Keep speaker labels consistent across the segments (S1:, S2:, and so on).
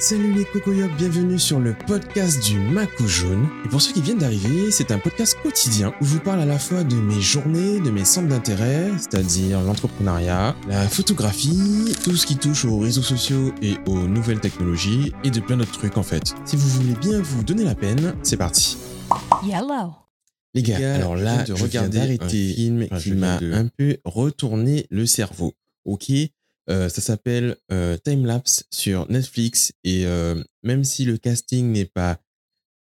S1: Salut les cocoyocs, bienvenue sur le podcast du Macou Jaune. Et pour ceux qui viennent d'arriver, c'est un podcast quotidien où je vous parle à la fois de mes journées, de mes centres d'intérêt, c'est-à-dire l'entrepreneuriat, la photographie, tout ce qui touche aux réseaux sociaux et aux nouvelles technologies, et de plein d'autres trucs en fait. Si vous voulez bien vous donner la peine, c'est parti.
S2: Yellow.
S1: Les gars, alors là,
S3: je viens
S1: regarder un
S3: d'arrêter-
S1: film
S3: enfin,
S1: qui m'a un peu retourné le cerveau. Ok, Euh, ça s'appelle euh, Timelapse sur Netflix et euh, même si le casting n'est pas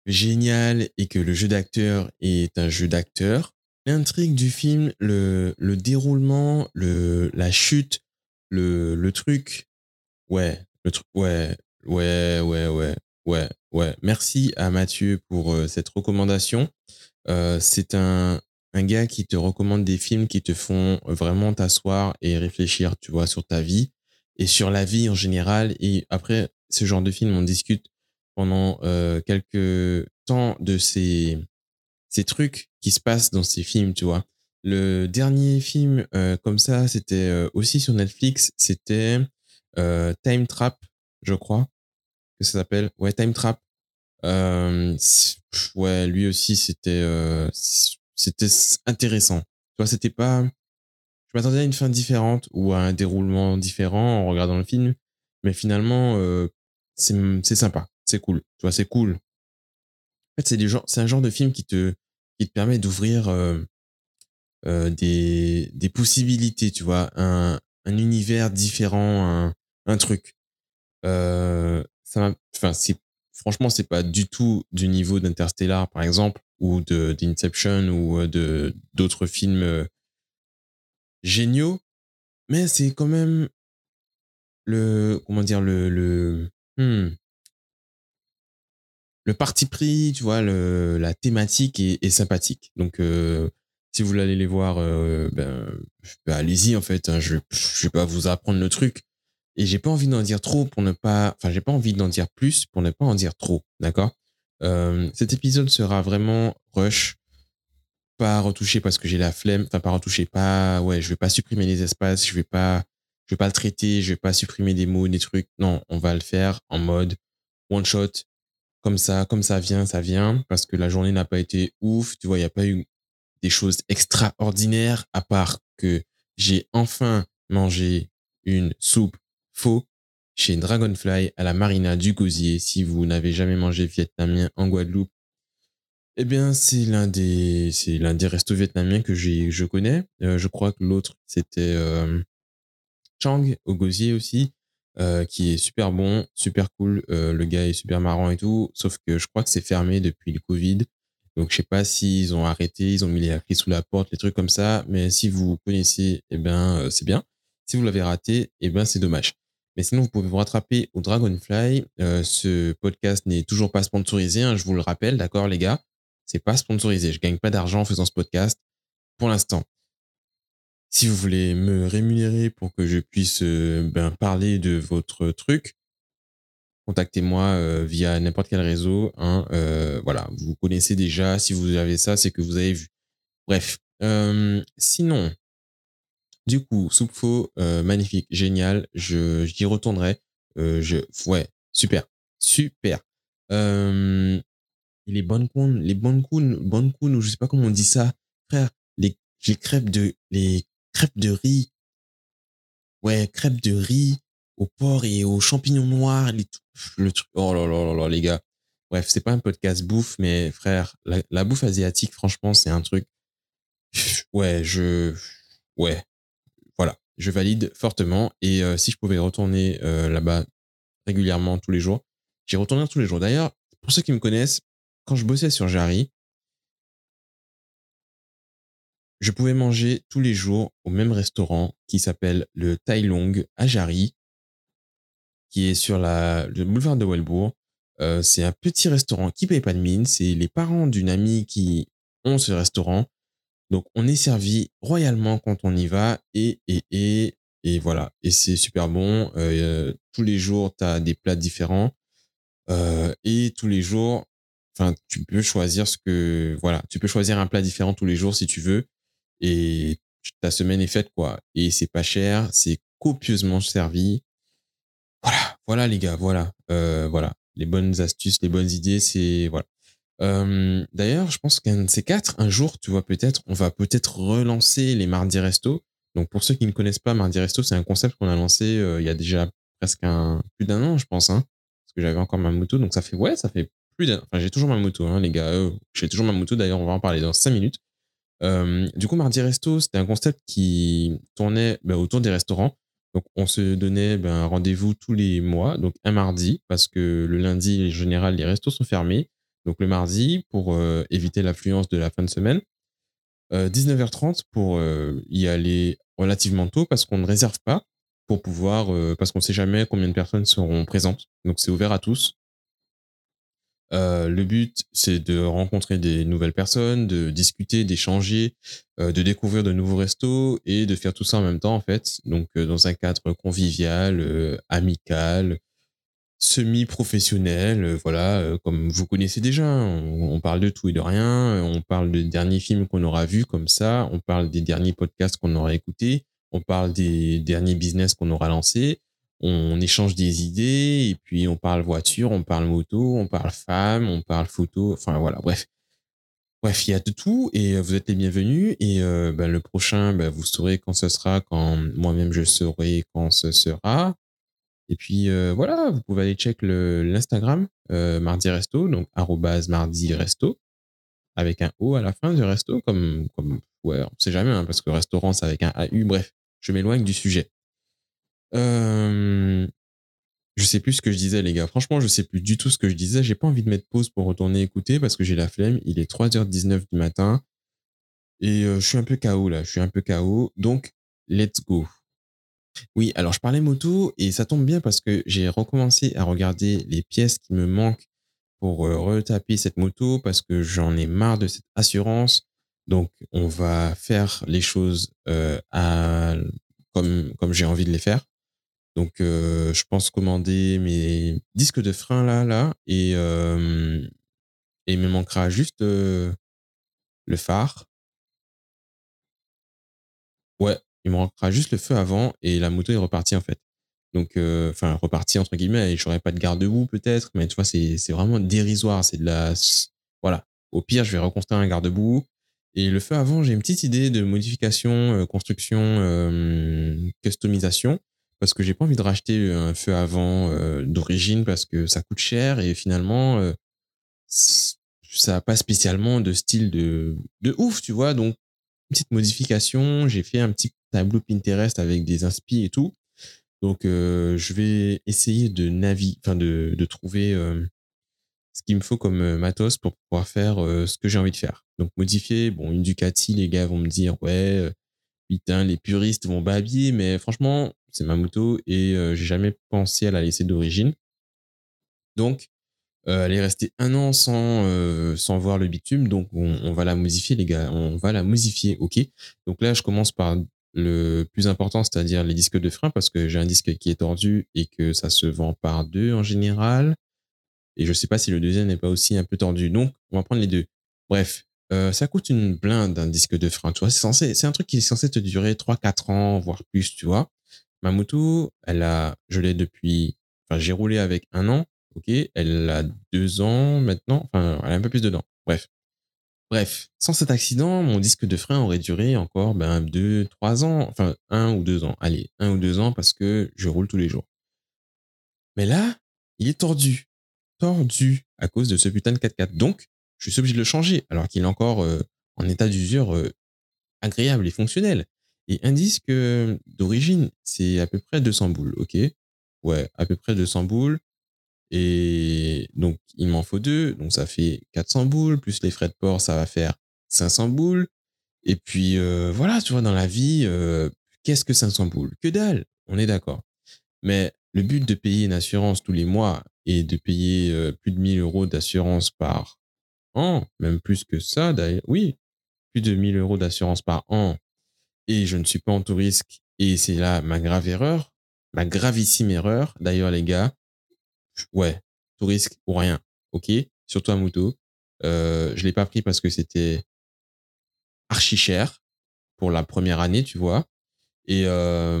S1: génial et que le jeu d'acteur est un jeu d'acteur, l'intrigue du film, le, le déroulement, le, la chute, le, le truc, ouais, le truc, ouais, ouais, ouais, ouais, ouais, ouais. Merci à Mathieu pour euh, cette recommandation. C'est un, un gars qui te recommande des films qui te font vraiment t'asseoir et réfléchir, tu vois, sur ta vie et sur la vie en général. Et après, ce genre de film, on discute pendant euh, quelques temps de ces, ces trucs qui se passent dans ces films, tu vois. Le dernier film euh, comme ça, c'était euh, aussi sur Netflix, c'était euh, Time Trap, je crois que ça s'appelle? Ouais, Time Trap. Euh, ouais, lui aussi, c'était euh, c'était intéressant. Tu vois, c'était pas. Je m'attendais à une fin différente ou à un déroulement différent en regardant le film, mais finalement, euh, c'est sympa, c'est cool. Tu vois, c'est cool. En fait, c'est c'est un genre de film qui te qui te permet d'ouvrir euh, euh, des des possibilités, tu vois, un un univers différent, un un truc. Euh, ça enfin, c'est, franchement, c'est pas du tout du niveau d'Interstellar, par exemple, ou d'Inception, ou euh, de, d'autres films euh, géniaux, mais c'est quand même le, comment dire, le, le, hmm, le parti pris, tu vois, la thématique est, sympathique. Donc, euh, si vous voulez aller les voir, ben, ben, allez-y, en fait, hein, je, je vais pas vous apprendre le truc. Et j'ai pas envie d'en dire trop pour ne pas, enfin, j'ai pas envie d'en dire plus pour ne pas en dire trop, d'accord? Euh, Cet épisode sera vraiment rush, pas retouché parce que j'ai la flemme, enfin pas retouché, pas, ouais, je vais pas supprimer les espaces, je vais pas, je vais pas le traiter, je vais pas supprimer des mots, des trucs. Non, on va le faire en mode one shot, comme ça, comme ça vient, ça vient, parce que la journée n'a pas été ouf, tu vois, il y a pas eu des choses extraordinaires à part que j'ai enfin mangé une soupe faux chez Dragonfly à la marina du Gosier. Si vous n'avez jamais mangé vietnamien en Guadeloupe, eh bien, c'est l'un des, c'est l'un des restos vietnamiens que j'ai, je connais. Euh, je crois que l'autre, c'était euh, Chang au Gosier aussi, euh, qui est super bon, super cool. Euh, le gars est super marrant et tout. Sauf que je crois que c'est fermé depuis le Covid. Donc, je sais pas s'ils ont arrêté, ils ont mis les clés sous la porte, les trucs comme ça. Mais si vous connaissez, eh ben, c'est bien. Si vous l'avez raté, eh ben, c'est dommage. Mais sinon, vous pouvez vous rattraper au Dragonfly. Euh, ce podcast n'est toujours pas sponsorisé, hein, je vous le rappelle, d'accord, les gars? C'est pas sponsorisé. Je gagne pas d'argent en faisant ce podcast pour l'instant. Si vous voulez me rémunérer pour que je puisse euh, ben, parler de votre truc, contactez-moi euh, via n'importe quel réseau. Hein, euh, voilà, vous connaissez déjà. Si vous avez ça, c'est que vous avez vu. Bref. Sinon, du coup, soupe faux, euh, magnifique, génial. Je j'y retournerai. Euh, je ouais, super, super. Euh, les counes, les bonnes counes, ou je sais pas comment on dit ça, frère. Les les crêpes de les crêpes de riz. Ouais, crêpes de riz au porc et aux champignons noirs, les, le truc. Oh là là là là, les gars. Bref, c'est pas un podcast bouffe, mais frère, la, la bouffe asiatique, franchement, c'est un truc. Ouais, je, ouais, je valide fortement. Et euh, si je pouvais retourner euh, là-bas régulièrement tous les jours, j'y retournerais tous les jours. D'ailleurs, pour ceux qui me connaissent, quand je bossais sur Jarry, je pouvais manger tous les jours au même restaurant qui s'appelle le Tai Long à Jarry, qui est sur la, le boulevard de Welbourg. Euh, c'est un petit restaurant qui paye pas de mine. C'est les parents d'une amie qui ont ce restaurant. Donc, on est servi royalement quand on y va et, et, et, et voilà. Et c'est super bon. Euh, tous les jours, tu as des plats différents. Euh, et tous les jours, enfin, tu peux choisir ce que, voilà, tu peux choisir un plat différent tous les jours si tu veux. Et ta semaine est faite, quoi. Et c'est pas cher, c'est copieusement servi. Voilà. Voilà, les gars, voilà. Euh, voilà. Les bonnes astuces, les bonnes idées, c'est. Voilà. Euh, D'ailleurs, je pense qu'un de ces quatre, un jour, tu vois, peut-être, on va peut-être relancer les Mardi Resto. Donc, pour ceux qui ne connaissent pas, Mardi Resto, c'est un concept qu'on a lancé euh, il y a déjà presque plus d'un an, je pense, hein, parce que j'avais encore ma moto. Donc, ça fait, ouais, ça fait plus d'un. Enfin, j'ai toujours ma moto, hein, les gars. Euh, j'ai toujours ma moto. D'ailleurs, on va en parler dans cinq minutes. Du coup, Mardi Resto, c'était un concept qui tournait ben, autour des restaurants. Donc, on se donnait ben, un rendez-vous tous les mois, donc un mardi, parce que le lundi, en général, les restos sont fermés. Donc, le mardi, pour euh, éviter l'affluence de la fin de semaine. 19h30 pour y aller relativement tôt, parce qu'on ne réserve pas, pour pouvoir, parce qu'on ne sait jamais combien de personnes seront présentes. Donc, c'est ouvert à tous. Euh, le but, c'est de rencontrer des nouvelles personnes, de discuter, d'échanger, euh, de découvrir de nouveaux restos et de faire tout ça en même temps, en fait. Donc, euh, dans un cadre convivial, amical, semi-professionnel, voilà, comme vous connaissez déjà. On, parle de tout et de rien. On parle des derniers films qu'on aura vus comme ça. On parle des derniers podcasts qu'on aura écoutés. On parle des derniers business qu'on aura lancés on échange des idées et puis on parle voiture, on parle moto, on parle femme, on parle photo, enfin voilà, bref. Bref, il y a de tout et euh, vous êtes les bienvenus et euh, ben, le prochain, ben, vous saurez quand ce sera, quand moi-même je saurai quand ce sera. Et puis euh, voilà, vous pouvez aller check l'Instagram Mardi Resto, donc Mardi Resto, avec un O à la fin du resto, comme, comme ouais, on sait jamais, hein, parce que restaurant c'est avec un AU, bref, je m'éloigne du sujet. Euh, je sais plus ce que je disais, les gars. Franchement, je sais plus du tout ce que je disais. J'ai pas envie de mettre pause pour retourner écouter parce que j'ai la flemme. Il est 3h19 du matin. Et euh, je suis un peu KO là. Je suis un peu KO. Donc, let's go. Oui, alors je parlais moto et ça tombe bien parce que j'ai recommencé à regarder les pièces qui me manquent pour retaper cette moto parce que j'en ai marre de cette assurance. Donc, on va faire les choses comme, j'ai envie de les faire. Donc, je pense commander mes disques de frein là, là, et, et il me manquera juste le phare. Ouais, il me manquera juste le feu avant et la moto est repartie en fait. Donc, enfin, repartie entre guillemets, et j'aurai pas de garde-boue peut-être, mais tu vois, c'est vraiment dérisoire. C'est de la. Voilà. Au pire, je vais reconstruire un garde-boue. Et le feu avant, j'ai une petite idée de modification, construction, customisation parce que j'ai pas envie de racheter un feu avant euh, d'origine parce que ça coûte cher et finalement euh, ça a pas spécialement de style de de ouf tu vois donc petite modification j'ai fait un petit tableau Pinterest avec des inspi et tout donc euh, je vais essayer de naviguer enfin de de trouver ce qu'il me faut comme matos pour pouvoir faire ce que j'ai envie de faire donc modifier bon une Ducati les gars vont me dire ouais putain les puristes vont babiller mais franchement c'est ma moto et euh, j'ai jamais pensé à la laisser d'origine. Donc, euh, elle est restée un an sans, euh, sans voir le bitume, donc on, va la modifier, les gars. On va la modifier, ok. Donc là, je commence par le plus important, c'est-à-dire les disques de frein, parce que j'ai un disque qui est tordu et que ça se vend par deux en général. Et je sais pas si le deuxième n'est pas aussi un peu tordu. Donc, on va prendre les deux. Bref, ça coûte une blinde un disque de frein, tu vois. C'est censé, c'est un truc qui est censé te durer 3-4 ans, voire plus, tu vois. Ma moto, elle a, je l'ai depuis, enfin, j'ai roulé avec un an, ok. Elle a deux ans maintenant, enfin, elle a un peu plus de dents. Bref. Bref, sans cet accident, mon disque de frein aurait duré encore ben, deux, trois ans, enfin un ou deux ans. Allez, un ou deux ans parce que je roule tous les jours. Mais là, il est tordu. Tordu à cause de ce putain de 4x4. Donc, je suis obligé de le changer alors qu'il est encore euh, en état d'usure euh, agréable et fonctionnel. Et un disque d'origine, c'est à peu près 200 boules, ok? Ouais, à peu près 200 boules. Et donc, il m'en faut deux. Donc, ça fait 400 boules. Plus les frais de port, ça va faire 500 boules. Et puis, euh, voilà, tu vois, dans la vie, euh, qu'est-ce que 500 boules? Que dalle, on est d'accord. Mais le but de payer une assurance tous les mois et de payer euh, plus de 1000 euros d'assurance par an, même plus que ça d'ailleurs, oui, plus de 1000 euros d'assurance par an et je ne suis pas en tout risque. Et c'est là ma grave erreur, ma gravissime erreur. D'ailleurs, les gars, ouais, tout risque ou rien. OK? Surtout à moto. Euh, je l'ai pas pris parce que c'était archi cher pour la première année, tu vois? Et euh,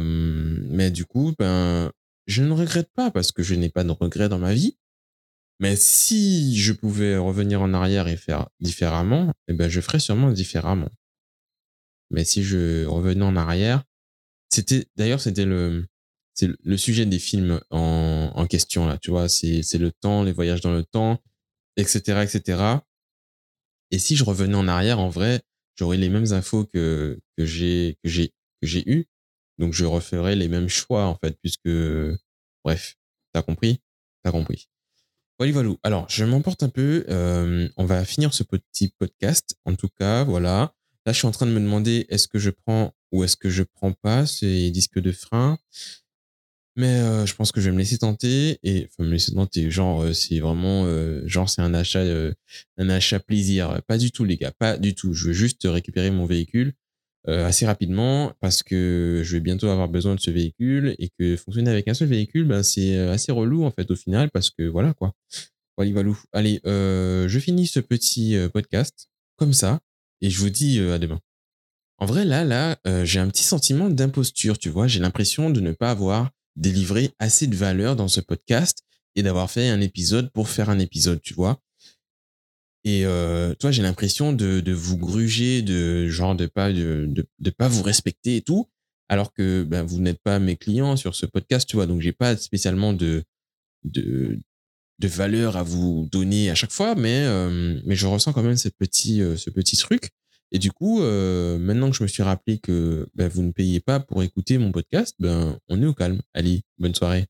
S1: mais du coup, ben je ne regrette pas parce que je n'ai pas de regrets dans ma vie. Mais si je pouvais revenir en arrière et faire différemment, eh ben, je ferais sûrement différemment. Mais si je revenais en arrière, c'était, d'ailleurs, c'était le, c'est le sujet des films en, question, là, tu vois, c'est, le temps, les voyages dans le temps, etc., etc. Et si je revenais en arrière, en vrai, j'aurais les mêmes infos que, j'ai, que eu. Donc, je referais les mêmes choix, en fait, puisque, bref, t'as compris? T'as compris. Voilà, voilà. Alors, je m'emporte un peu. Euh, on va finir ce petit podcast. En tout cas, voilà. Là, je suis en train de me demander est-ce que je prends ou est-ce que je prends pas ces disques de frein? Mais euh, je pense que je vais me laisser tenter et enfin me laisser tenter. Genre, euh, c'est vraiment genre c'est un achat un achat plaisir. Pas du tout, les gars, pas du tout. Je veux juste récupérer mon véhicule assez rapidement parce que je vais bientôt avoir besoin de ce véhicule et que fonctionner avec un seul véhicule, ben, c'est assez relou en fait au final parce que voilà quoi. Voilà, valou. Allez, je finis ce petit podcast comme ça et je vous dis à demain. En vrai, là, là, j'ai un petit sentiment d'imposture, tu vois. J'ai l'impression de ne pas avoir délivré assez de valeur dans ce podcast et d'avoir fait un épisode pour faire un épisode, tu vois. Et euh, toi, j'ai l'impression de, de vous gruger, de genre de pas de, de, de pas vous respecter et tout, alors que ben, vous n'êtes pas mes clients sur ce podcast, tu vois. Donc j'ai pas spécialement de de de valeur à vous donner à chaque fois, mais euh, mais je ressens quand même ce petit euh, ce petit truc. Et du coup, euh, maintenant que je me suis rappelé que ben, vous ne payez pas pour écouter mon podcast, ben on est au calme. Allez, bonne soirée.